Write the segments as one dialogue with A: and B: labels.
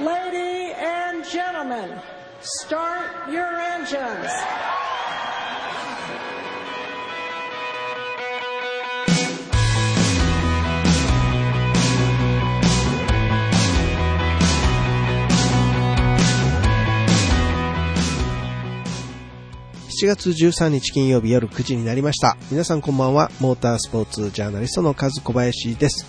A: Lady and gentlemen, start your engines.
B: 7月13日金曜日夜9時になりました。皆さんこんばんは。モータースポーツジャーナリストのカズ小林です。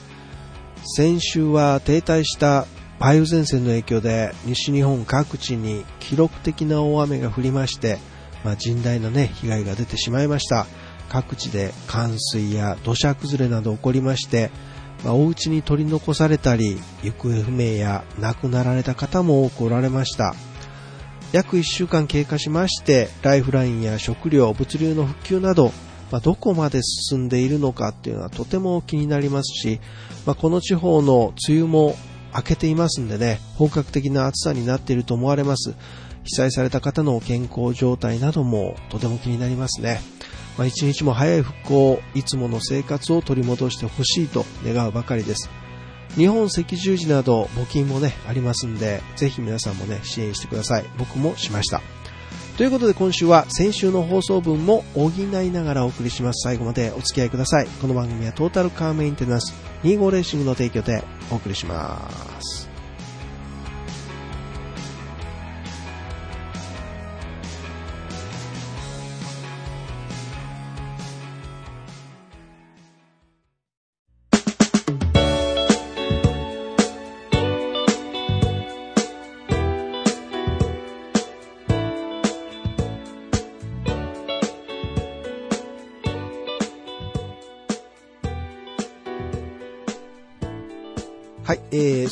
B: 先週は停滞した梅雨前線の影響で西日本各地に記録的な大雨が降りまして、まあ、甚大なね、被害が出てしまいました。各地で冠水や土砂崩れなど起こりまして、まあ、お家に取り残されたり、行方不明や亡くなられた方も多くおられました。約1週間経過しまして、ライフラインや食料、物流の復旧など、まあ、どこまで進んでいるのかっていうのはとても気になりますし、まあ、この地方の梅雨も明けていますんでね、本格的な暑さになっていると思われます。被災された方の健康状態などもとても気になりますね。まあ、一日も早い復興、いつもの生活を取り戻してほしいと願うばかりです。日本赤十字など募金もね、ありますんで、ぜひ皆さんもね、支援してください。僕もしました。ということで今週は先週の放送分も補いながらお送りします。最後までお付き合いください。この番組はトータルカーメンテナンス25レーシングの提供でお送りします。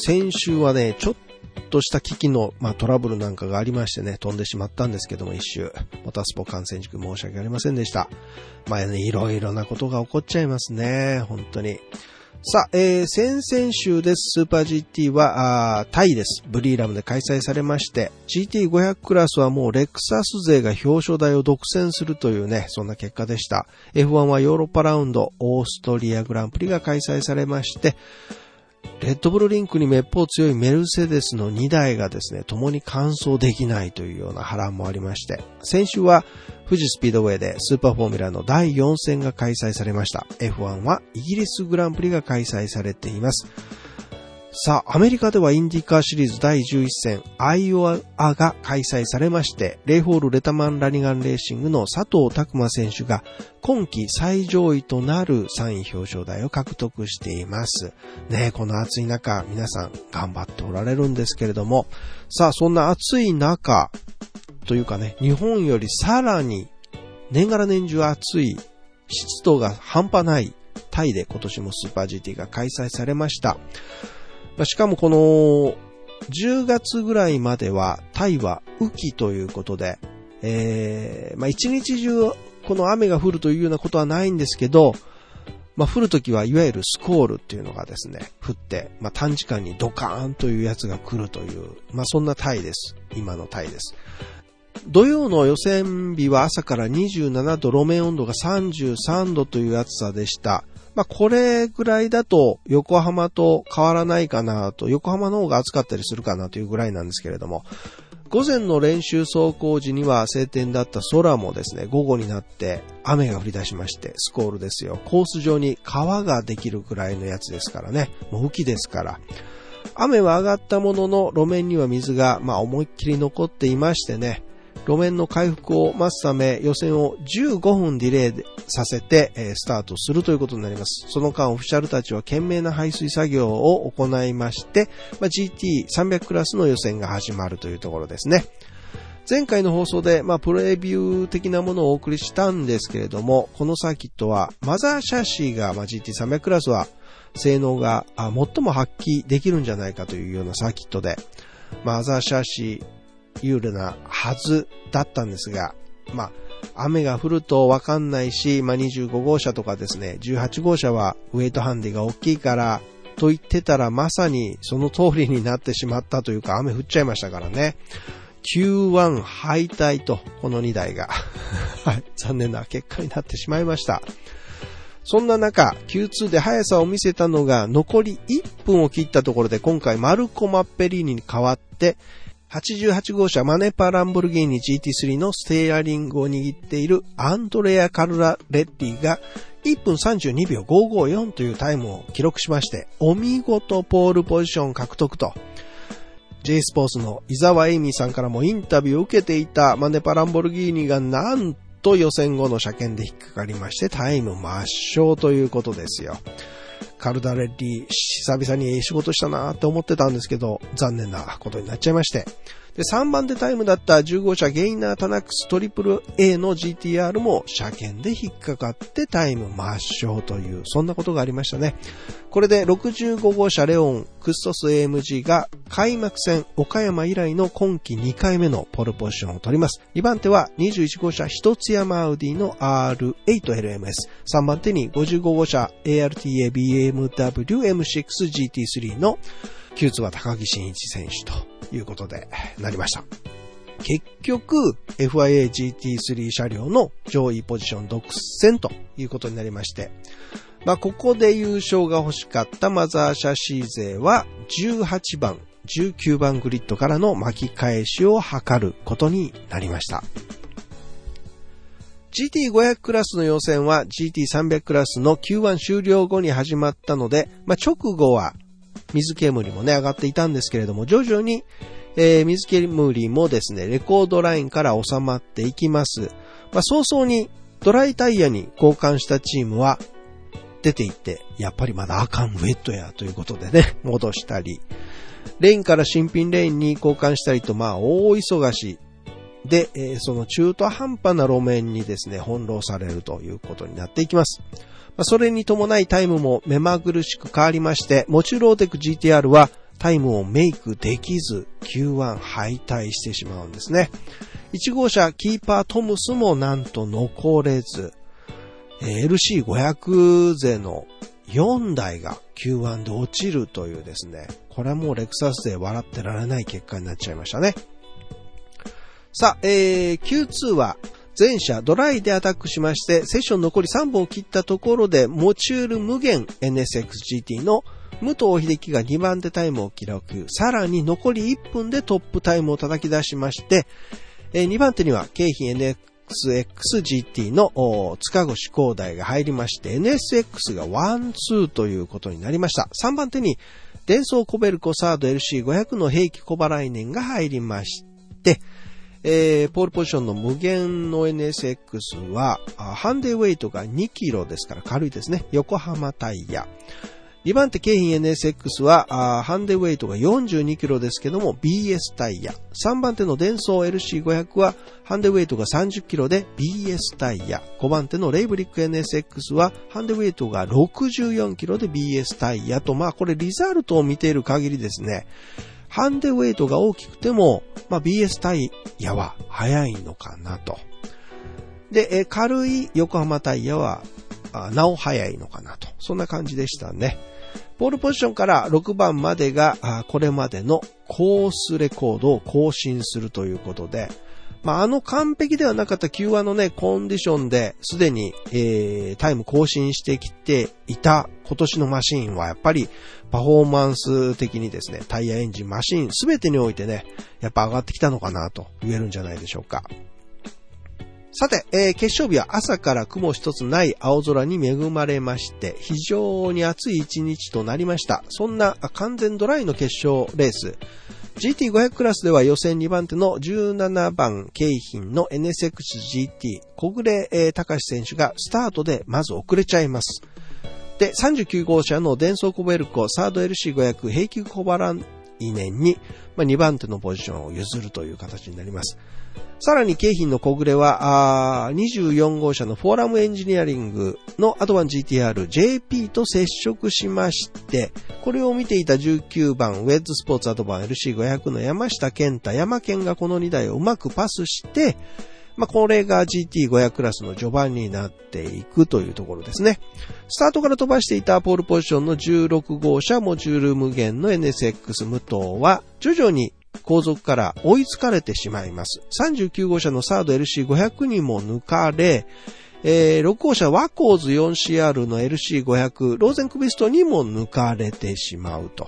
B: 先週はね、ちょっとした危機の、まあ、トラブルなんかがありましてね、飛んでしまったんですけども、一周、モタスポ感染塾申し訳ありませんでした。まあね、いろいろなことが起こっちゃいますね、本当に。さあ、えー、先々週です。スーパー GT は、あタイです。ブリーラムで開催されまして、GT500 クラスはもうレクサス勢が表彰台を独占するというね、そんな結果でした。F1 はヨーロッパラウンド、オーストリアグランプリが開催されまして、レッドブルリンクにめっぽう強いメルセデスの2台がですね、共に完走できないというような波乱もありまして、先週は富士スピードウェイでスーパーフォーミュラの第4戦が開催されました。F1 はイギリスグランプリが開催されています。さあ、アメリカではインディカーシリーズ第11戦、アイオアが開催されまして、レイホールレタマンラニガンレーシングの佐藤拓馬選手が今季最上位となる3位表彰台を獲得しています。ねこの暑い中、皆さん頑張っておられるんですけれども、さあ、そんな暑い中、というかね、日本よりさらに年がら年中暑い、湿度が半端ないタイで今年もスーパー GT が開催されました。まあしかもこの10月ぐらいまではタイは雨季ということで、えー、まあ一日中この雨が降るというようなことはないんですけど、まあ降るときはいわゆるスコールっていうのがですね、降って、まあ短時間にドカーンというやつが来るという、まあそんなタイです。今のタイです。土曜の予選日は朝から27度、路面温度が33度という暑さでした。まあ、これぐらいだと横浜と変わらないかなと、横浜の方が暑かったりするかなというぐらいなんですけれども、午前の練習走行時には晴天だった空もですね、午後になって雨が降り出しまして、スコールですよ。コース上に川ができるくらいのやつですからね、もう雨季ですから。雨は上がったものの路面には水が、まあ、思いっきり残っていましてね、路面の回復を待つため予選を15分ディレイさせて、スタートするということになります。その間オフィシャルたちは懸命な排水作業を行いまして、まあ、GT300 クラスの予選が始まるというところですね。前回の放送で、まあ、プレビュー的なものをお送りしたんですけれども、このサーキットは、マザーシャシーが、まあ、GT300 クラスは、性能が最も発揮できるんじゃないかというようなサーキットで、マザーシャシー、有利なはずだったんですが、まあ、雨が降るとわかんないし、まあ、25号車とかですね、18号車はウェイトハンディが大きいから、と言ってたらまさにその通りになってしまったというか雨降っちゃいましたからね。Q1 敗退と、この2台が はい、残念な結果になってしまいました。そんな中、Q2 で速さを見せたのが残り1分を切ったところで今回マルコ・マッペリーニに代わって、88号車マネパランボルギーニ GT3 のステアリングを握っているアンドレア・カルラレッディが1分32秒554というタイムを記録しまして、お見事ポールポジション獲得と。J スポーツの伊沢エイミーさんからもインタビューを受けていたマネパランボルギーニがなんと予選後の車検で引っかかりましてタイム抹消ということですよ。カルダレッリ、久々に仕事したなって思ってたんですけど、残念なことになっちゃいまして。で、3番でタイムだった10号車ゲイナータナックストリプル A の GTR も車検で引っかかってタイム抹消という、そんなことがありましたね。これで65号車レオンクストス AMG が開幕戦岡山以来の今季2回目のポルポジションを取ります。2番手は21号車一つ山アウディの R8LMS。3番手に55号車 ARTA BMW M6GT3 の Q2 は高木真一選手ということでなりました。結局、FIA GT3 車両の上位ポジション独占ということになりまして、まあ、ここで優勝が欲しかったマザーシャシー勢は18番、19番グリッドからの巻き返しを図ることになりました。GT500 クラスの予選は GT300 クラスの Q1 終了後に始まったので、まあ、直後は水煙もね、上がっていたんですけれども、徐々に、えー、水煙もですね、レコードラインから収まっていきます。まあ、早々にドライタイヤに交換したチームは出ていって、やっぱりまだあかんウェットやということでね、戻したり、レインから新品レーンに交換したりと、まあ、大忙しで、えー、その中途半端な路面にですね、翻弄されるということになっていきます。それに伴いタイムも目まぐるしく変わりまして、モチュローテク GTR はタイムをメイクできず Q1 敗退してしまうんですね。1号車キーパートムスもなんと残れず、LC500 勢の4台が Q1 で落ちるというですね、これはもうレクサス勢笑ってられない結果になっちゃいましたね。さあ、えー、Q2 は全車ドライでアタックしまして、セッション残り3本を切ったところで、モチュール無限 NSXGT の武藤秀樹が2番手タイムを記録。さらに残り1分でトップタイムを叩き出しまして、2番手には京浜 NSXGT の塚越光大が入りまして、NSX が1、2ということになりました。3番手に、デンソーコベルコサード LC500 の兵器小払い年が入りまして、えー、ポールポジションの無限の NSX は、ハンデウェイトが2キロですから軽いですね。横浜タイヤ。2番手京浜 NSX は、ハンデウェイトが42キロですけども BS タイヤ。3番手のデンソー LC500 は、ハンデウェイトが30キロで BS タイヤ。5番手のレイブリック NSX は、ハンデウェイトが64キロで BS タイヤと、まあこれリザルトを見ている限りですね、ハンデウェイトが大きくても、まあ、BS タイヤは速いのかなと。で、軽い横浜タイヤは、なお速いのかなと。そんな感じでしたね。ポールポジションから6番までが、これまでのコースレコードを更新するということで、まあ、あの完璧ではなかった Q1 のね、コンディションですでに、えー、タイム更新してきていた今年のマシンはやっぱりパフォーマンス的にですね、タイヤエンジン、マシンすべてにおいてね、やっぱ上がってきたのかなと言えるんじゃないでしょうか。さて、えー、決勝日は朝から雲一つない青空に恵まれまして、非常に暑い一日となりました。そんな完全ドライの決勝レース。GT500 クラスでは予選2番手の17番景品の NSXGT 小暮、えー、隆選手がスタートでまず遅れちゃいます。で、39号車のデンソーコベルコサード LC500 平均小腹2年に、まあ、2番手のポジションを譲るという形になります。さらに京浜の小暮は、24号車のフォーラムエンジニアリングのアドバン GTR JP と接触しまして、これを見ていた19番ウェッズスポーツアドバン LC500 の山下健太、山健がこの2台をうまくパスして、まあ、これが GT500 クラスの序盤になっていくというところですね。スタートから飛ばしていたポールポジションの16号車モジュール無限の NSX 無糖は徐々に後続から追いつかれてしまいます。39号車のサード LC500 にも抜かれ、えー、6号車ワコーズ 4CR の LC500、ローゼンクビストにも抜かれてしまうと。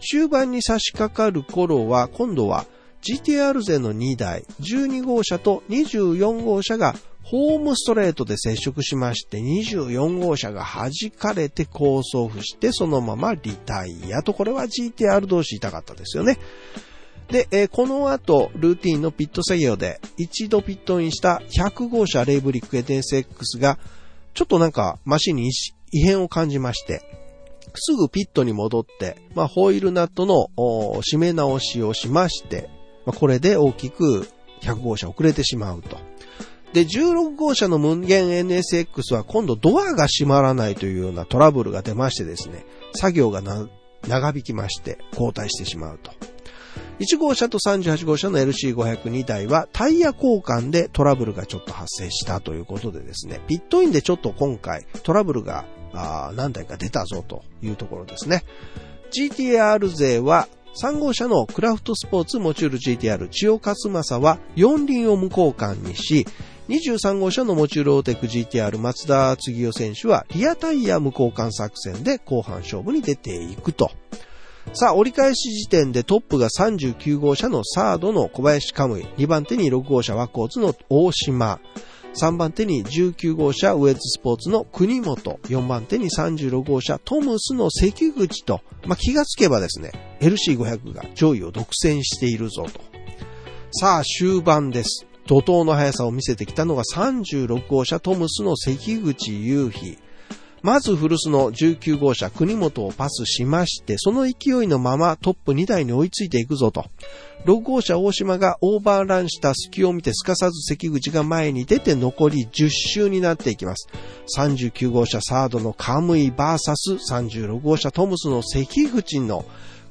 B: 中盤に差し掛かる頃は、今度は GTR 勢の2台、12号車と24号車がホームストレートで接触しまして、24号車が弾かれて高速付して、そのままリタイアと、これは GTR 同士痛かったですよね。で、えー、この後、ルーティンのピット作業で、一度ピットインした100号車レイブリック NSX が、ちょっとなんかマシンに異変を感じまして、すぐピットに戻って、まあ、ホイールナットの締め直しをしまして、まあ、これで大きく100号車遅れてしまうと。で、16号車の無限 NSX は今度ドアが閉まらないというようなトラブルが出ましてですね、作業が長引きまして交代してしまうと。1号車と38号車の LC502 台はタイヤ交換でトラブルがちょっと発生したということでですね、ピットインでちょっと今回トラブルが何台か出たぞというところですね。GTR 勢は3号車のクラフトスポーツモチュール GTR 千代勝正は4輪を無交換にし、23号車のモチュールオーテック GTR 松田次夫選手はリアタイヤ無交換作戦で後半勝負に出ていくと。さあ、折り返し時点でトップが39号車のサードの小林カムイ、2番手に6号車ワコーツの大島、3番手に19号車ウェッズスポーツの国本、4番手に36号車トムスの関口と、まあ、気がつけばですね、LC500 が上位を独占しているぞと。さあ、終盤です。怒涛の速さを見せてきたのが36号車トムスの関口雄飛。まず古巣の19号車国本をパスしまして、その勢いのままトップ2台に追いついていくぞと。6号車大島がオーバーランした隙を見てすかさず関口が前に出て残り10周になっていきます。39号車サードのカムイバーサス36号車トムスの関口の、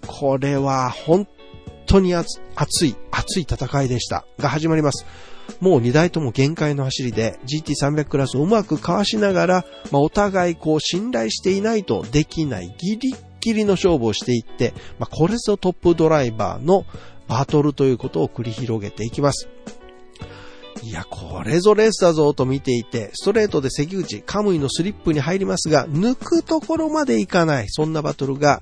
B: これは本当に熱い、熱い戦いでした。が始まります。もう2台とも限界の走りで GT300 クラスをうまくかわしながら、まあ、お互いこう信頼していないとできないギリギリの勝負をしていって、まあ、これぞトップドライバーのバトルということを繰り広げていきます。いや、これぞレースだぞと見ていて、ストレートで関口、カムイのスリップに入りますが、抜くところまでいかない。そんなバトルが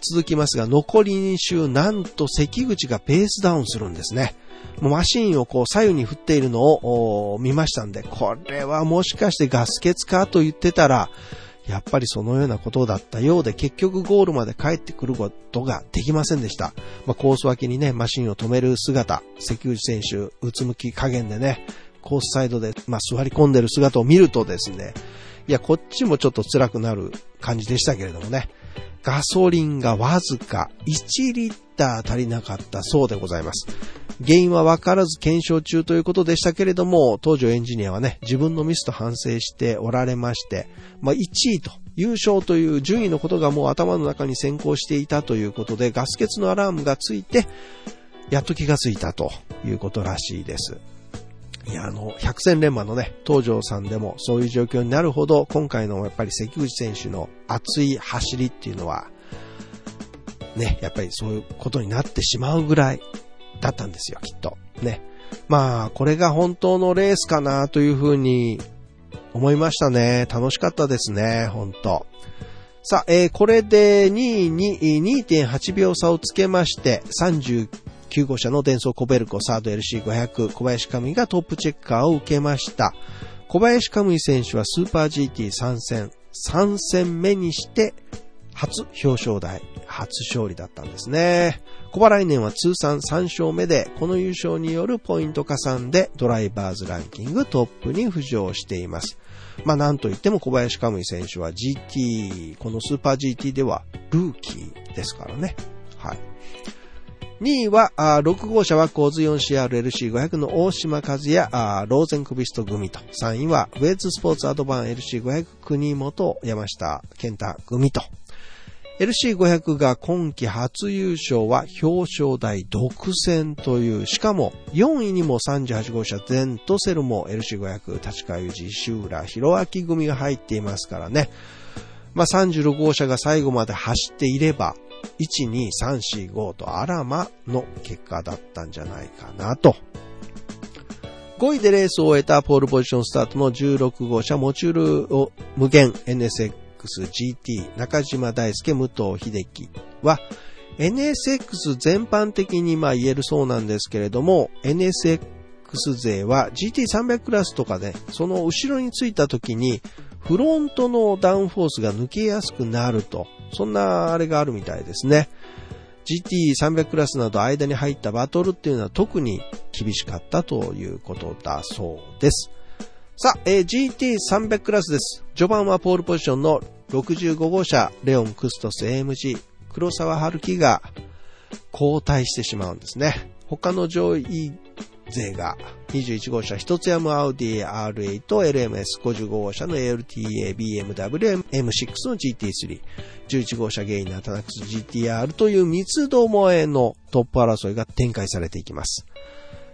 B: 続きますが、残り2周、なんと関口がペースダウンするんですね。もうマシンをこう左右に振っているのを見ましたんで、これはもしかしてガス欠かと言ってたら、やっぱりそのようなことだったようで、結局ゴールまで帰ってくることができませんでした。まあ、コース脇にね、マシンを止める姿、関口選手、うつむき加減でね、コースサイドで、まあ、座り込んでる姿を見るとですね、いや、こっちもちょっと辛くなる感じでしたけれどもね。ガソリンがわずか1リッター足りなかったそうでございます。原因はわからず検証中ということでしたけれども、東条エンジニアはね、自分のミスと反省しておられまして、まあ、1位と優勝という順位のことがもう頭の中に先行していたということで、ガス欠のアラームがついて、やっと気がついたということらしいです。いや、あの、百戦錬磨のね、東條さんでもそういう状況になるほど、今回のやっぱり関口選手の熱い走りっていうのは、ね、やっぱりそういうことになってしまうぐらいだったんですよ、きっと。ね。まあ、これが本当のレースかなというふうに思いましたね。楽しかったですね、本当さあ、えー、これで2位に2.8秒差をつけまして、39 9号車のデンソーコベルコサード LC500 小林カムイがトップチェッカーを受けました。小林カムイ選手はスーパー GT 参戦、3戦目にして初表彰台、初勝利だったんですね。小原来年は通算3勝目で、この優勝によるポイント加算でドライバーズランキングトップに浮上しています。まあなんといっても小林カムイ選手は GT、このスーパー GT ではルーキーですからね。はい。2位は、6号車はコーズ 4CRLC500 の大島和也、ローゼンクビスト組と。3位は、ウェイズスポーツアドバン LC500 国本山下健太組と。LC500 が今季初優勝は表彰台独占という、しかも4位にも38号車ゼントセルも LC500 立川裕二、石浦弘明組が入っていますからね。まあ、36号車が最後まで走っていれば、1、2、3、4、5とあらまの結果だったんじゃないかなと。5位でレースを終えたポールポジションスタートの16号車モチュールを無限 NSXGT 中島大輔武藤秀樹は NSX 全般的にまあ言えるそうなんですけれども NSX 勢は GT300 クラスとかで、その後ろについた時にフロントのダウンフォースが抜けやすくなると、そんなあれがあるみたいですね。GT300 クラスなど間に入ったバトルっていうのは特に厳しかったということだそうです。さあ、えー、GT300 クラスです。序盤はポールポジションの65号車、レオン・クストス AMG、黒沢春樹が交代してしまうんですね。他の上位勢が21号車、一つ山アウディ R8、LMS、55号車の ALTA、BMW、M6 の GT3、11号車ゲイナー、タナックス GTR という三つどもえのトップ争いが展開されていきます。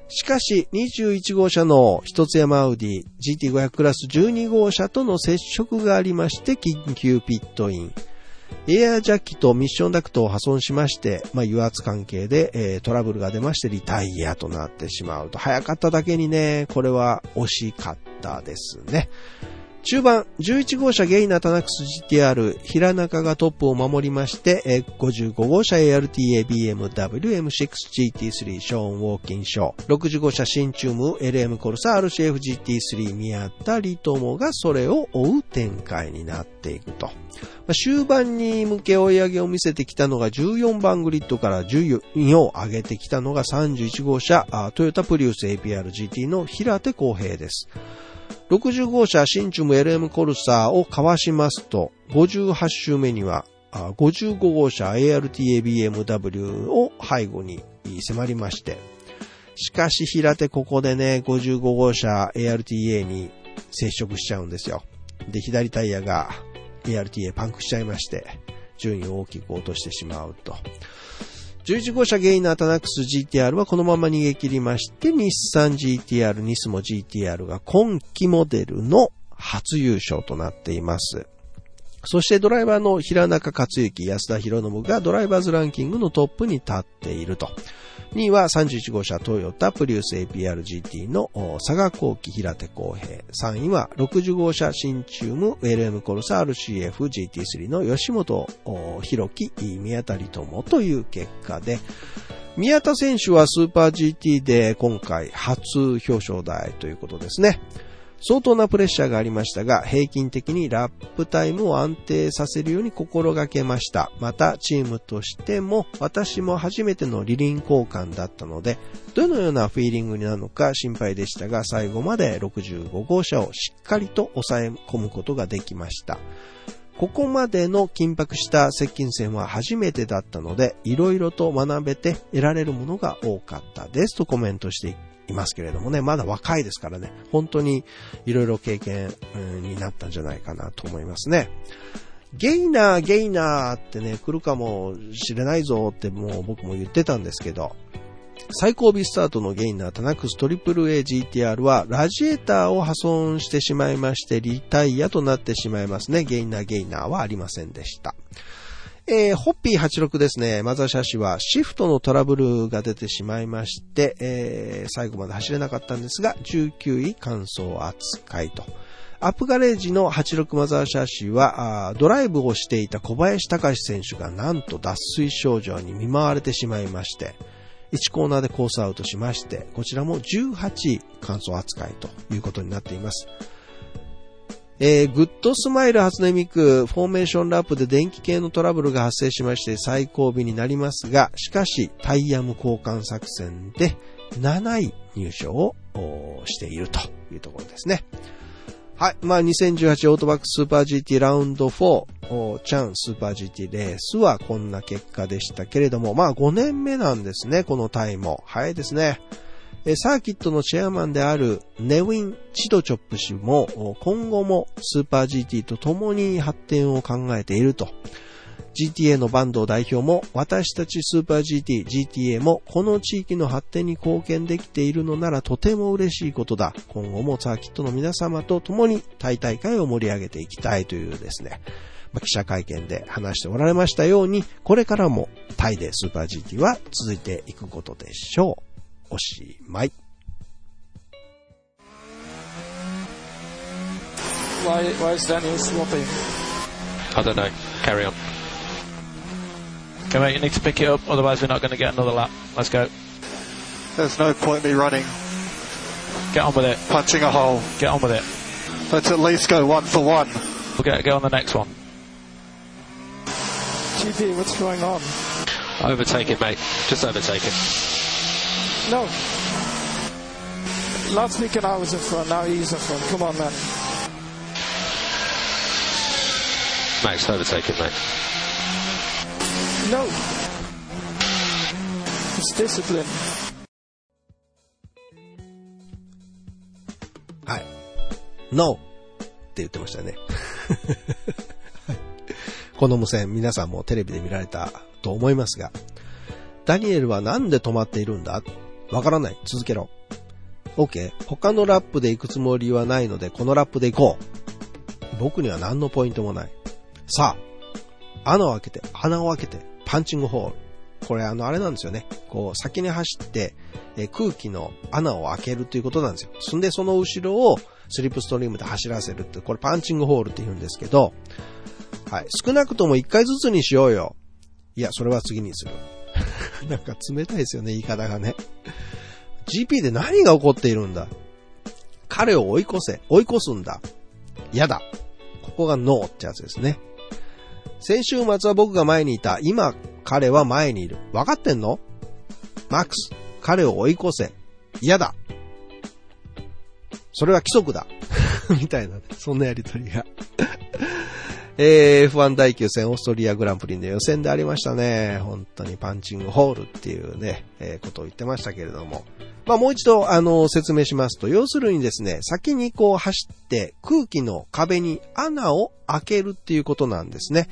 B: しかし、21号車の一つ山アウディ GT500 クラス12号車との接触がありまして、緊急ピットイン。エアジャッキとミッションダクトを破損しまして、まあ、油圧関係で、えー、トラブルが出ましてリタイアとなってしまうと。早かっただけにね、これは惜しかったですね。中盤、11号車ゲイナタナックス GTR、平中がトップを守りまして、55号車 ARTA BMW M6 GT3 ショーン・ウォーキンショー、60号車新チューム LM コルサ RCF GT3 宮田リトモがそれを追う展開になっていくと。終盤に向け追い上げを見せてきたのが14番グリッドから14を上げてきたのが31号車トヨタプリウス APR GT の平手公平です。60号車新中ム LM コルサーをかわしますと、58周目には、55号車 ARTA BMW を背後に迫りまして、しかし平手ここでね、55号車 ARTA に接触しちゃうんですよ。で、左タイヤが ARTA パンクしちゃいまして、順位を大きく落としてしまうと。11号車ゲイナータナックス GTR はこのまま逃げ切りまして、日産 GTR、ニスモ GTR が今季モデルの初優勝となっています。そしてドライバーの平中克之、安田博信がドライバーズランキングのトップに立っていると。2位は31号車トヨタプリウス APR-GT の佐賀後期平手公平。3位は60号車新チューム LM コルサ RCF-GT3 の吉本弘樹宮田里友という結果で、宮田選手はスーパー GT で今回初表彰台ということですね。相当なプレッシャーがありましたが、平均的にラップタイムを安定させるように心がけました。また、チームとしても、私も初めてのリリン交換だったので、どのようなフィーリングになるのか心配でしたが、最後まで65号車をしっかりと抑え込むことができました。ここまでの緊迫した接近戦は初めてだったので、色々と学べて得られるものが多かったですとコメントしていますけれどもね、まだ若いですからね、本当に色々経験になったんじゃないかなと思いますね。ゲイナー、ゲイナーってね、来るかもしれないぞってもう僕も言ってたんですけど、最後尾スタートのゲイナータナックストリプル A GTR はラジエーターを破損してしまいましてリタイアとなってしまいますね。ゲイナーゲイナーはありませんでした。えー、ホッピー86ですね。マザーシャシはシフトのトラブルが出てしまいまして、えー、最後まで走れなかったんですが、19位乾燥扱いと。アップガレージの86マザーシャシーは、ドライブをしていた小林崇志選手がなんと脱水症状に見舞われてしまいまして、1コーナーでコースアウトしまして、こちらも18位完走扱いということになっています。えー、グッドスマイル初音ミクフォーメーションラップで電気系のトラブルが発生しまして最後尾になりますが、しかしタイヤ無交換作戦で7位入賞をしているというところですね。はい。まあ、2018オートバックスーパー GT ラウンド4、チャンスーパー GT レースはこんな結果でしたけれども、まあ5年目なんですね、このタイも。早いですね。サーキットのチェアマンであるネウィン・チドチョップ氏も今後もスーパー GT と共に発展を考えていると。GTA のバンド代表も私たちスーパー GT、GTA もこの地域の発展に貢献できているのならとても嬉しいことだ。今後もサーキットの皆様と共にタイ大会を盛り上げていきたいというですね、記者会見で話しておられましたように、これからもタイでスーパー GT は続いていくことでしょう。おしまい。
C: Why, why is Daniel swapping?
D: I don't know. Carry on.
C: Come on, you need to pick it up, otherwise we're not going to get another lap. Let's go.
E: There's no point me running.
C: Get on with it.
E: Punching a hole.
C: Get on with it.
E: Let's at least go one for one.
C: We'll get go on the next one.
A: GP, what's going on?
D: Overtake it, mate. Just overtake it.
A: No. Last weekend I was in front, now he's in front. Come on, man.
D: Max overtaking, mate.
A: No. It's discipline.
B: はい。No! って言ってましたね。はいこの無線、皆さんもテレビで見られたと思いますが、ダニエルはなんで止まっているんだわからない。続けろ。OK。他のラップで行くつもりはないので、このラップで行こう。僕には何のポイントもない。さあ、穴を開けて、穴を開けて、パンチングホール。これあの、あれなんですよね。こう、先に走って、え空気の穴を開けるということなんですよ。そんで、その後ろをスリップストリームで走らせるって、これパンチングホールって言うんですけど、はい。少なくとも一回ずつにしようよ。いや、それは次にする。なんか冷たいですよね、言い方がね。GP で何が起こっているんだ？彼を追い越せ、追い越すんだ。嫌だ。ここがノーってやつですね。先週末は僕が前にいた。今、彼は前にいる。分かってんの？マックス、彼を追い越せ。嫌だ。それは規則だ。みたいな、そんなやりとりが。えー、F1 第9戦オーストリアグランプリの予選でありましたね。本当にパンチングホールっていうね、えーことを言ってましたけれども。まあもう一度、あの、説明しますと、要するにですね、先にこう走って空気の壁に穴を開けるっていうことなんですね。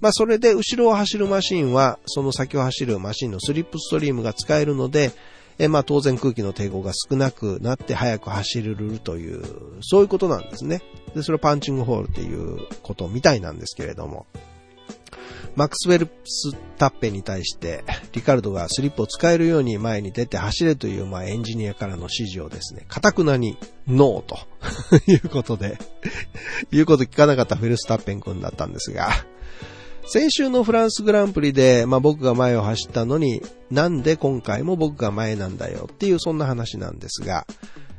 B: まあそれで後ろを走るマシンは、その先を走るマシンのスリップストリームが使えるので、えまあ当然空気の抵抗が少なくなって速く走れるという、そういうことなんですね。で、それをパンチングホールっていうことみたいなんですけれども。マックスウェルスタッペンに対して、リカルドがスリップを使えるように前に出て走れという、まあエンジニアからの指示をですね、かたくなにノーと いうことで、言うこと聞かなかったフェルスタッペン君だったんですが、先週のフランスグランプリで、まあ僕が前を走ったのに、なんで今回も僕が前なんだよっていうそんな話なんですが、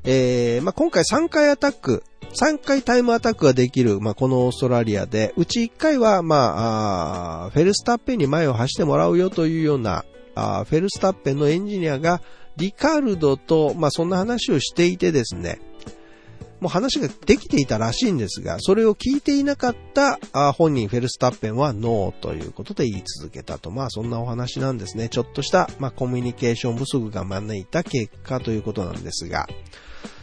B: えー、まあ今回3回アタック、3回タイムアタックができる、まあこのオーストラリアで、うち1回は、まあ、あフェルスタッペンに前を走ってもらうよというような、あフェルスタッペンのエンジニアが、リカルドと、まあそんな話をしていてですね、もう話ができていたらしいんですが、それを聞いていなかった本人フェルスタッペンはノーということで言い続けたと。まあそんなお話なんですね。ちょっとした、まあ、コミュニケーション不足が招いた結果ということなんですが。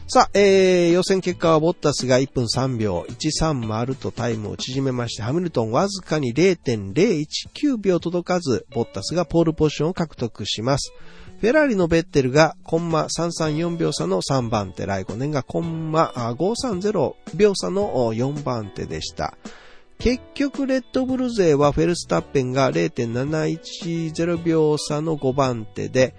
B: さあ、えー、予選結果はボッタスが1分3秒130とタイムを縮めまして、ハミルトンわずかに0.019秒届かず、ボッタスがポールポジションを獲得します。フェラーリのベッテルがコンマ334秒差の3番手、ライコネンがコンマ530秒差の4番手でした。結局、レッドブル勢はフェルスタッペンが0.710秒差の5番手で、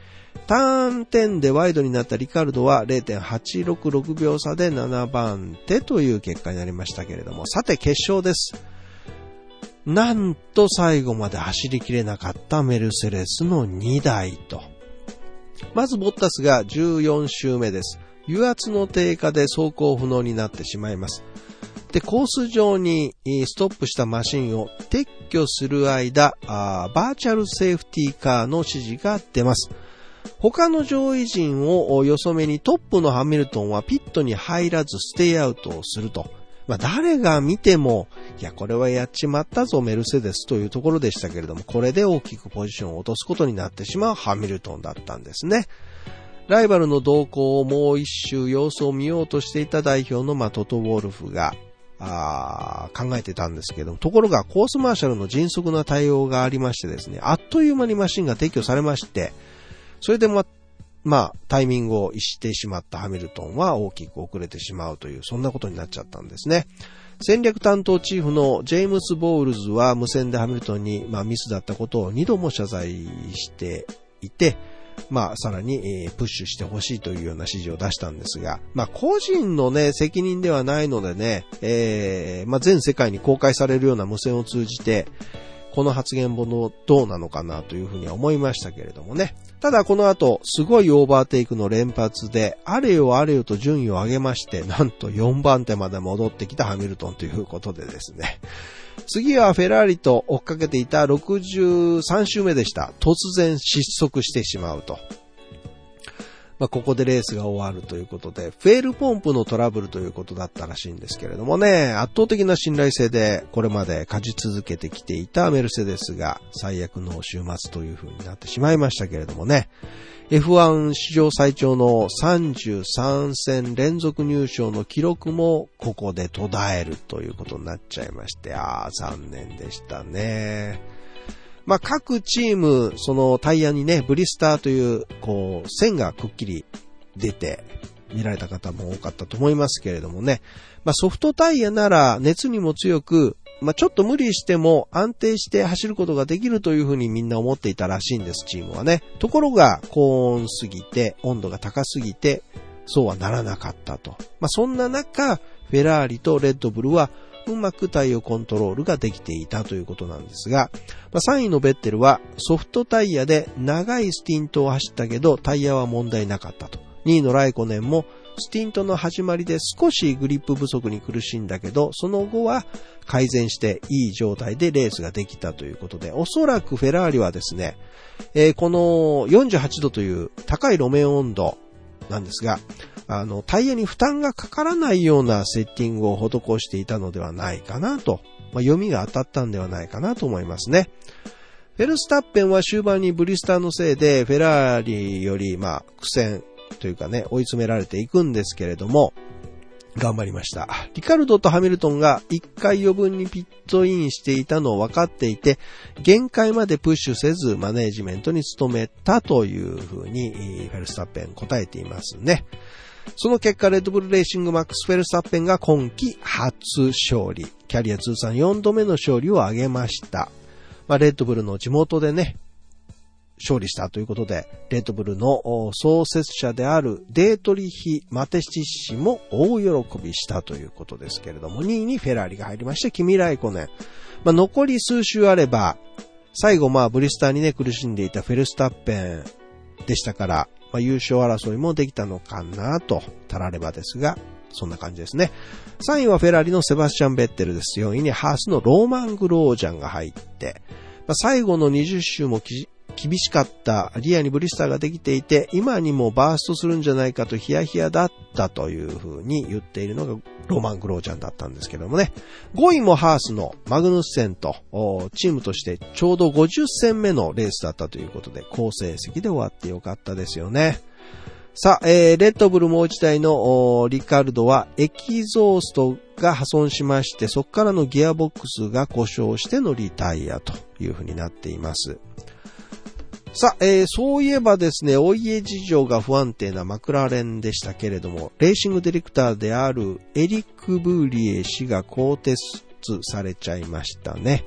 B: ターン点でワイドになったリカルドは0.866秒差で7番手という結果になりましたけれども、さて決勝です。なんと最後まで走りきれなかったメルセデスの2台と。まずボッタスが14周目です。油圧の低下で走行不能になってしまいます。で、コース上にストップしたマシンを撤去する間、バーチャルセーフティーカーの指示が出ます。他の上位陣をよそめにトップのハミルトンはピットに入らずステイアウトをすると。まあ、誰が見ても、いや、これはやっちまったぞ、メルセデスというところでしたけれども、これで大きくポジションを落とすことになってしまうハミルトンだったんですね。ライバルの動向をもう一周様子を見ようとしていた代表の、まあ、トト・ウォルフが、考えてたんですけども、ところがコースマーシャルの迅速な対応がありましてですね、あっという間にマシンが撤去されまして、それでま、まあ、タイミングを逸してしまったハミルトンは大きく遅れてしまうという、そんなことになっちゃったんですね。戦略担当チーフのジェームス・ボールズは無線でハミルトンに、まあ、ミスだったことを2度も謝罪していて、まあ、さらに、えープッシュしてほしいというような指示を出したんですが、まあ、個人のね、責任ではないのでね、えーまあ、全世界に公開されるような無線を通じて、この発言もどうなのかなというふうには思いましたけれどもね。ただこの後、すごいオーバーテイクの連発で、あれよあれよと順位を上げまして、なんと4番手まで戻ってきたハミルトンということでですね。次はフェラーリと追っかけていた63周目でした。突然失速してしまうと。まあ、ここでレースが終わるということで、フェールポンプのトラブルということだったらしいんですけれどもね、圧倒的な信頼性でこれまで勝ち続けてきていたメルセデスが最悪の週末という風になってしまいましたけれどもね、F1 史上最長の33戦連続入賞の記録もここで途絶えるということになっちゃいまして、ああ、残念でしたね。まあ、各チーム、そのタイヤにね、ブリスターという、こう、線がくっきり出て、見られた方も多かったと思いますけれどもね。まあ、ソフトタイヤなら熱にも強く、まあ、ちょっと無理しても安定して走ることができるというふうにみんな思っていたらしいんです、チームはね。ところが、高温すぎて、温度が高すぎて、そうはならなかったと。まあ、そんな中、フェラーリとレッドブルは、うまくタイヤコントロールができていたということなんですが、まあ、3位のベッテルはソフトタイヤで長いスティントを走ったけどタイヤは問題なかったと。2位のライコネンもスティントの始まりで少しグリップ不足に苦しんだけど、その後は改善していい状態でレースができたということで、おそらくフェラーリはですね、えーこの48度という高い路面温度なんですが、あの、タイヤに負担がかからないようなセッティングを施していたのではないかなと、まあ、読みが当たったんではないかなと思いますね。フェルスタッペンは終盤にブリスターのせいで、フェラーリより、まあ、苦戦というかね、追い詰められていくんですけれども、頑張りました。リカルドとハミルトンが1回余分にピットインしていたのを分かっていて、限界までプッシュせずマネージメントに努めたというふうにフェルスタッペン答えていますね。その結果、レッドブルレーシングマックス・フェルスタッペンが今季初勝利。キャリア通算4度目の勝利を挙げました。まあ、レッドブルの地元でね、勝利したということで、レッドブルの創設者であるディートリヒ・マテシッツ氏も大喜びしたということですけれども、2位にフェラーリが入りまして、キミライコネン。まあ、残り数週あれば、最後まあブリスターにね苦しんでいたフェルスタッペンでしたから、まあ、優勝争いもできたのかなと、たらればですが、そんな感じですね。3位はフェラリのセバスチャン・ベッテルです。4位にハースのローマン・グロージャンが入って、まあ、最後の20周も厳しかったリアにブリスターができていて、今にもバーストするんじゃないかとヒヤヒヤだったというふうに言っているのがロマン・グロージャンだったんですけどもね。5位もハースのマグヌッセンと、チームとしてちょうど50戦目のレースだったということで、好成績で終わってよかったですよね。さあ、えー、レッドブルもう一台のリカルドはエキゾーストが破損しまして、そこからのギアボックスが故障してのリタイアというふうになっています。さあ、えーそういえばですね、お家事情が不安定なマクラーレンでしたけれども、レーシングディレクターであるエリック・ブーリエ氏が更迭されちゃいましたね。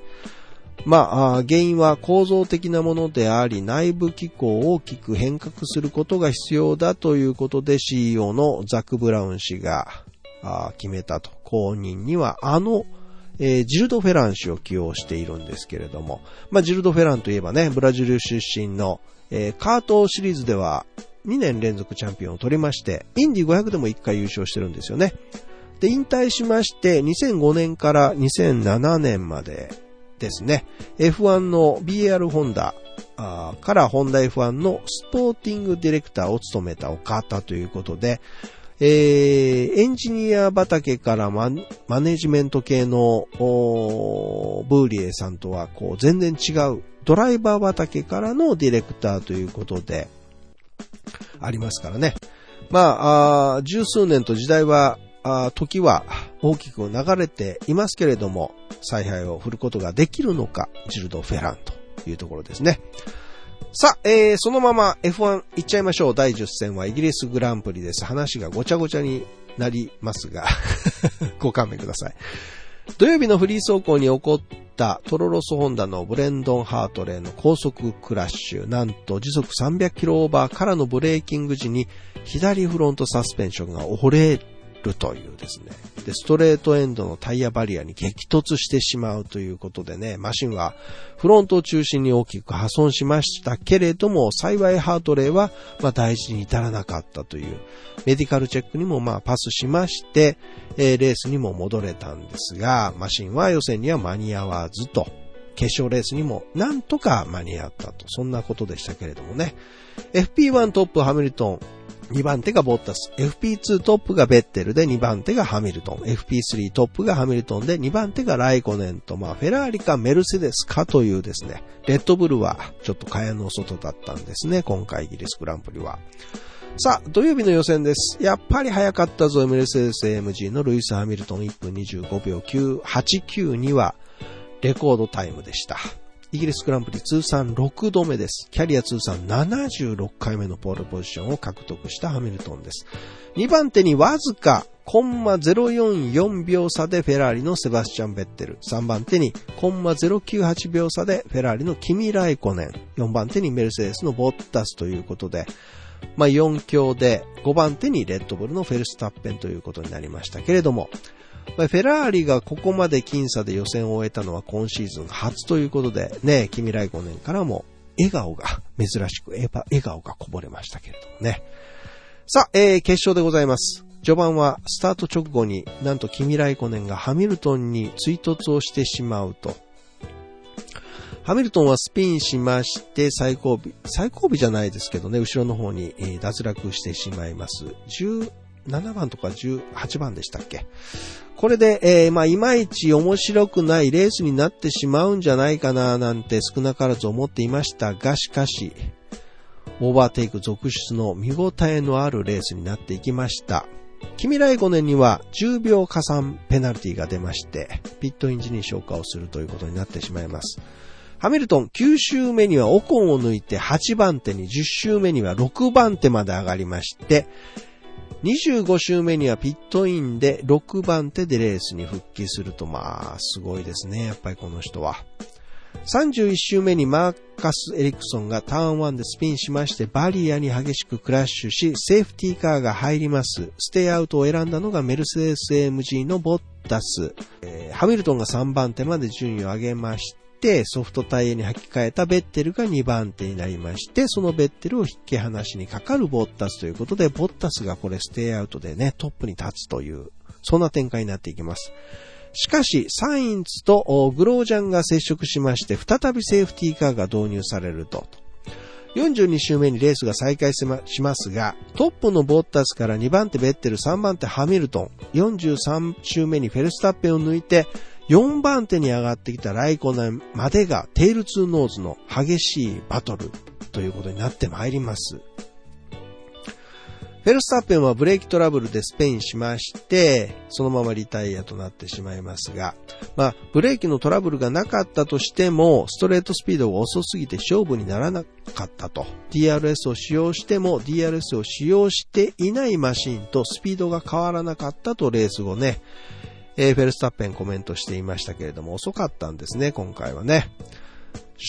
B: まあ、原因は構造的なものであり、内部機構を大きく変革することが必要だということで CEO のザック・ブラウン氏が決めたと。後任にはあの、えージルド・フェラン氏を起用しているんですけれども、まあ、ジルド・フェランといえばね、ブラジル出身の、えーカートシリーズでは2年連続チャンピオンを取りまして、インディ500でも1回優勝してるんですよね。で、引退しまして、2005年から2007年までですね、F1 の BR ホンダからホンダ F1 のスポーティングディレクターを務めたお方ということで、えー、エンジニア畑からママネジメント系のーブーリエさんとはこう全然違うドライバー畑からのディレクターということでありますからね。まあ、あ十数年と時代は、あ時は大きく流れていますけれども、采配を振ることができるのか、ジルド・フェランというところですね。さあ、えー、そのまま F1 行っちゃいましょう。第10戦はイギリスグランプリです。話がごちゃごちゃになりますが、ご勘弁ください。土曜日のフリー走行に起こったトロロスホンダのブレンドン・ハートレーの高速クラッシュ。なんと時速300キロオーバーからのブレーキング時に左フロントサスペンションが折れるというですね。で、ストレートエンドのタイヤバリアに激突してしまうということでね、マシンはフロントを中心に大きく破損しましたけれども、幸いハートレーは、まあ、大事に至らなかったという、メディカルチェックにもまあパスしまして、えー、レースにも戻れたんですが、マシンは予選には間に合わずと、決勝レースにもなんとか間に合ったと、そんなことでしたけれどもね。FP1 トップハミルトン、2番手がボッタス。FP2 トップがベッテルで2番手がハミルトン。FP3 トップがハミルトンで2番手がライコネンと、まあ、フェラーリかメルセデスかというですね、レッドブルはちょっと蚊帳の外だったんですね、今回イギリスグランプリは。さあ、土曜日の予選です。やっぱり早かったぞ、メルセデス AMG のルイス・ハミルトン1分25秒989にはレコードタイムでした。イギリスグランプリ通算6度目です。キャリア通算76回目のポールポジションを獲得したハミルトンです。2番手にわずかコンマ044秒差でフェラーリのセバスチャン・ベッテル。3番手にコンマ098秒差でフェラーリのキミ・ライコネン。4番手にメルセデスのボッタスということで、まあ4強で5番手にレッドブルのフェルスタッペンということになりましたけれども、まあ、フェラーリがここまで僅差で予選を終えたのは今シーズン初ということで、ね、君来5年からも笑顔が、珍しく笑顔がこぼれましたけれどもね。さあ、えー、決勝でございます。序盤はスタート直後になんとキミライコネンがハミルトンに追突をしてしまうと。ハミルトンはスピンしまして最後尾、最後尾じゃないですけどね、後ろの方に、脱落してしまいます。7番とか18番でしたっけ？これで、えー、まあ、いまいち面白くないレースになってしまうんじゃないかな、なんて少なからず思っていましたが、しかし、オーバーテイク続出の見応えのあるレースになっていきました。君来5年には10秒加算ペナルティが出まして、ピットイン時に消化をするということになってしまいます。ハミルトン9周目にはオコンを抜いて8番手に10周目には6番手まで上がりまして、25周目にはピットインで6番手でレースに復帰すると、まあ、すごいですね、やっぱりこの人は。31周目にマーカス・エリクソンがターン1でスピンしましてバリアに激しくクラッシュしセーフティーカーが入ります。ステイアウトを選んだのがメルセデス AMG のボッタス。えー、ハミルトンが3番手まで順位を上げまして、ソフトタイヤに履き替えたベッテルが2番手になりまして、そのベッテルを引き離しにかかるボッタスということで、ボッタスがこれステイアウトでね、トップに立つという、そんな展開になっていきます。しかし、サインツとグロージャンが接触しまして、再びセーフティーカーが導入されると。42周目にレースが再開しますが、トップのボッタスから2番手ベッテル、3番手ハミルトン、43周目にフェルスタッペンを抜いて、4番手に上がってきたライコネンまでがテールツーノーズの激しいバトルということになってまいります。フェルスタッペンはブレーキトラブルでスペインしまして、そのままリタイアとなってしまいますが、まあ、ブレーキのトラブルがなかったとしても、ストレートスピードが遅すぎて勝負にならなかったと。DRS を使用しても DRS を使用していないマシンとスピードが変わらなかったとレース後ね、えー、フェルスタッペンコメントしていましたけれども、遅かったんですね、今回はね。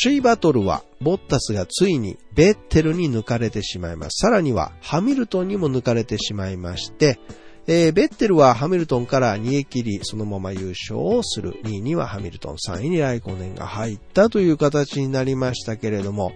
B: 首位バトルは、ボッタスがついにベッテルに抜かれてしまいます。さらには、ハミルトンにも抜かれてしまいまして、えー、ベッテルはハミルトンから逃げ切り、そのまま優勝をする。2位にはハミルトン、3位にライコネンが入ったという形になりましたけれども、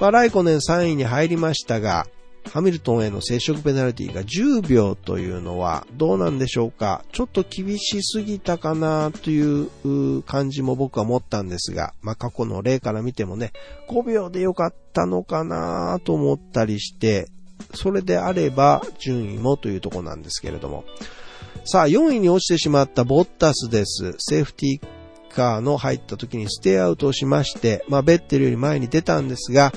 B: まあ、ライコネン3位に入りましたが、ハミルトンへの接触ペナルティが10秒というのはどうなんでしょうか？ちょっと厳しすぎたかなという感じも僕は思ったんですが、まあ、過去の例から見てもね、5秒でよかったのかなと思ったりして、それであれば順位もというとこなんですけれども。さあ、4位に落ちてしまったボッタスです。セーフティーカーの入った時にステイアウトをしまして、まあ、ベッテルより前に出たんですが、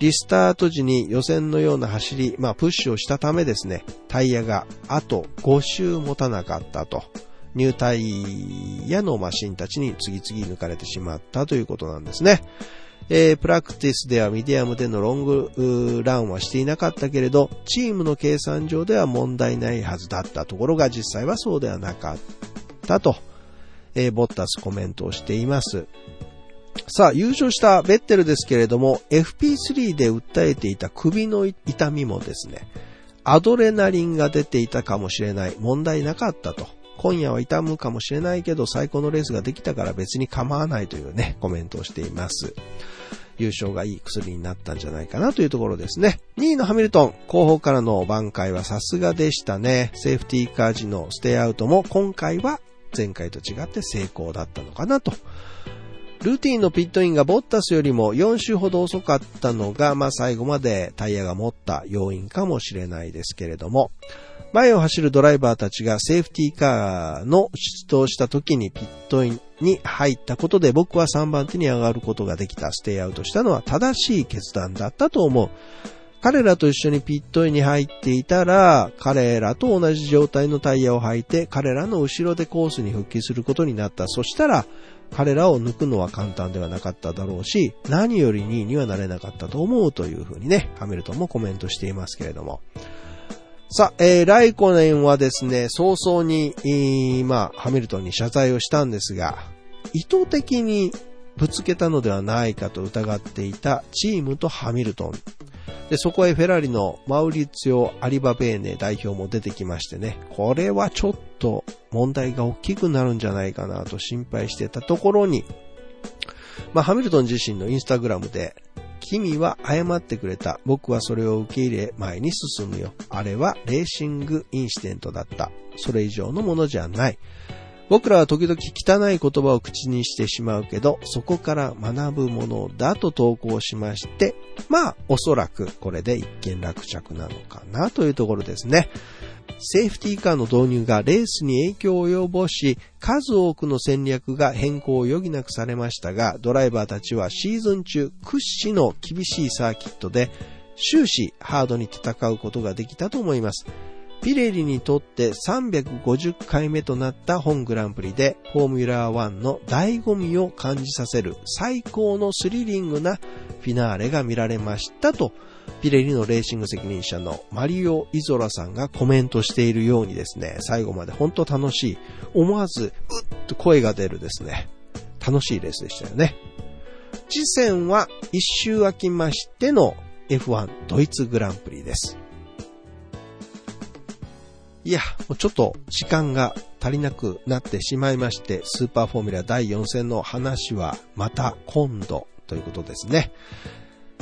B: リスタート時に予選のような走り、まあプッシュをしたためですね、タイヤがあと5周持たなかったと。ニュータイヤのマシンたちに次々抜かれてしまったということなんですね。えー、プラクティスではミディアムでのロングランはしていなかったけれど、チームの計算上では問題ないはずだったところが実際はそうではなかったとえーボッタスコメントをしています。さあ、優勝したベッテルですけれども、FP3 で訴えていた首の痛みもですね、アドレナリンが出ていたかもしれない。問題なかったと。今夜は痛むかもしれないけど、最高のレースができたから別に構わないというね、コメントをしています。優勝がいい薬になったんじゃないかなというところですね。2位のハミルトン、後方からの挽回はさすがでしたね。セーフティーカー時のステイアウトも今回は前回と違って成功だったのかなと。ルーティンのピットインがボッタスよりも4周ほど遅かったのが、まあ最後までタイヤが持った要因かもしれないですけれども、前を走るドライバーたちがセーフティーカーの出動した時にピットインに入ったことで僕は3番手に上がることができた、ステイアウトしたのは正しい決断だったと思う。彼らと一緒にピットインに入っていたら、彼らと同じ状態のタイヤを履いて、彼らの後ろでコースに復帰することになった。そしたら、彼らを抜くのは簡単ではなかっただろうし、何より2位にはなれなかったと思うというふうにね、ハミルトンもコメントしていますけれども。さあ、えー、ライコネンはですね、早々に、えーまあ、ハミルトンに謝罪をしたんですが、意図的にぶつけたのではないかと疑っていたチームとハミルトン。で、そこへフェラーリのマウリツィオ・アリバベーネ代表も出てきましてね、これはちょっと問題が大きくなるんじゃないかなと心配してたところに、まあ、ハミルトン自身のインスタグラムで、君は謝ってくれた。僕はそれを受け入れ前に進むよ。あれはレーシングインシデントだった。それ以上のものじゃない。僕らは時々汚い言葉を口にしてしまうけど、そこから学ぶものだと投稿しまして、まあ、おそらくこれで一見落着なのかなというところですね。セーフティーカーの導入がレースに影響を及ぼし、数多くの戦略が変更を余儀なくされましたが、ドライバーたちはシーズン中屈指の厳しいサーキットで終始ハードに戦うことができたと思います。ピレリにとって350回目となった本グランプリでフォーミュラー1の醍醐味を感じさせる最高のスリリングなフィナーレが見られましたとピレリのレーシング責任者のマリオ・イゾラさんがコメントしているようにですね、最後まで本当楽しい、思わずうっと声が出るですね、楽しいレースでしたよね。次戦は一周空きましての F1 ドイツグランプリです。いや、もうちょっと時間が足りなくなってしまいまして、スーパーフォーミュラ第4戦の話はまた今度ということですね。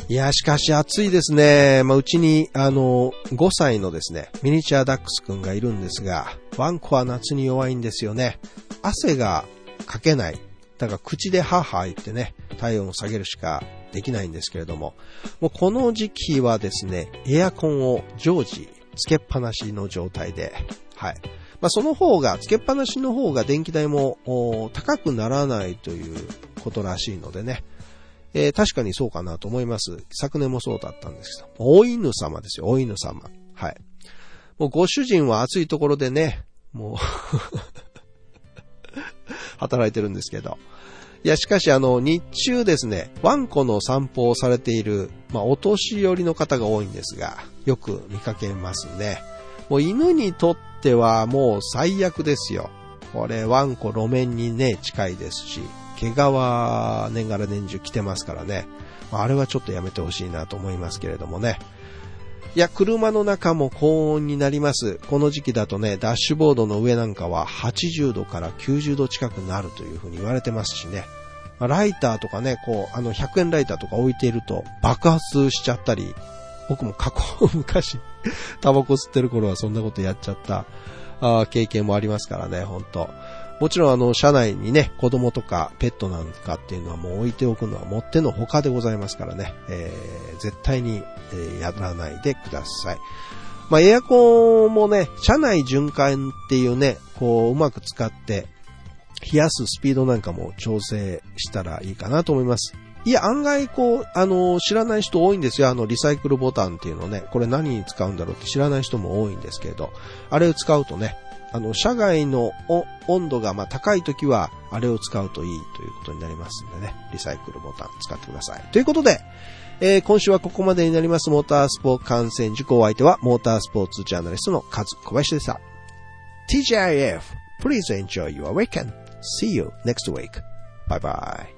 B: いや、しかし暑いですね。まあ、うちに、あの、5歳のですね、ミニチュアダックスくんがいるんですが、ワンコは夏に弱いんですよね。汗がかけない。だから口でハーハー言ってね、体温を下げるしかできないんですけれども、もうこの時期はですね、エアコンを常時つけっぱなしの状態で、はい。まあ、その方が、つけっぱなしの方が電気代も高くならないということらしいのでね、えー確かにそうかなと思います。昨年もそうだったんですけど、お犬様ですよ、お犬様。はい。もうご主人は暑いところでね、もう 働いてるんですけど。いや、しかしあの、日中ですね、ワンコの散歩をされている、まあ、お年寄りの方が多いんですが、よく見かけますね。もう犬にとってはもう最悪ですよ。これ、ワンコ路面にね、近いですし、毛皮年がら年中着てますからね。あれはちょっとやめてほしいなと思いますけれどもね。いや、車の中も高温になります。この時期だとね、ダッシュボードの上なんかは80度から90度近くなるというふうに言われてますしね。ライターとかね、こう、あの、100円ライターとか置いていると爆発しちゃったり、僕も過去、昔、タバコ吸ってる頃はそんなことやっちゃった、あー経験もありますからね、本当もちろんあの、車内にね、子供とかペットなんかっていうのはもう置いておくのはもってのほかでございますからね、えー絶対に、えーやらないでください。まあ、エアコンもね、車内循環っていうね、こう、うまく使って、冷やすスピードなんかも調整したらいいかなと思います。いや、案外こう、あの、知らない人多いんですよ。あの、リサイクルボタンっていうのね、これ何に使うんだろうって知らない人も多いんですけれど、あれを使うとね、あの、車外の温度がまあ高い時は、あれを使うといいということになりますんでね、リサイクルボタン使ってください。ということで、えー今週はここまでになりますモータースポーツ観戦事項お相手はモータースポーツジャーナリストのカズ小林でした。TGIF, please enjoy your weekend. See you next week. Bye bye.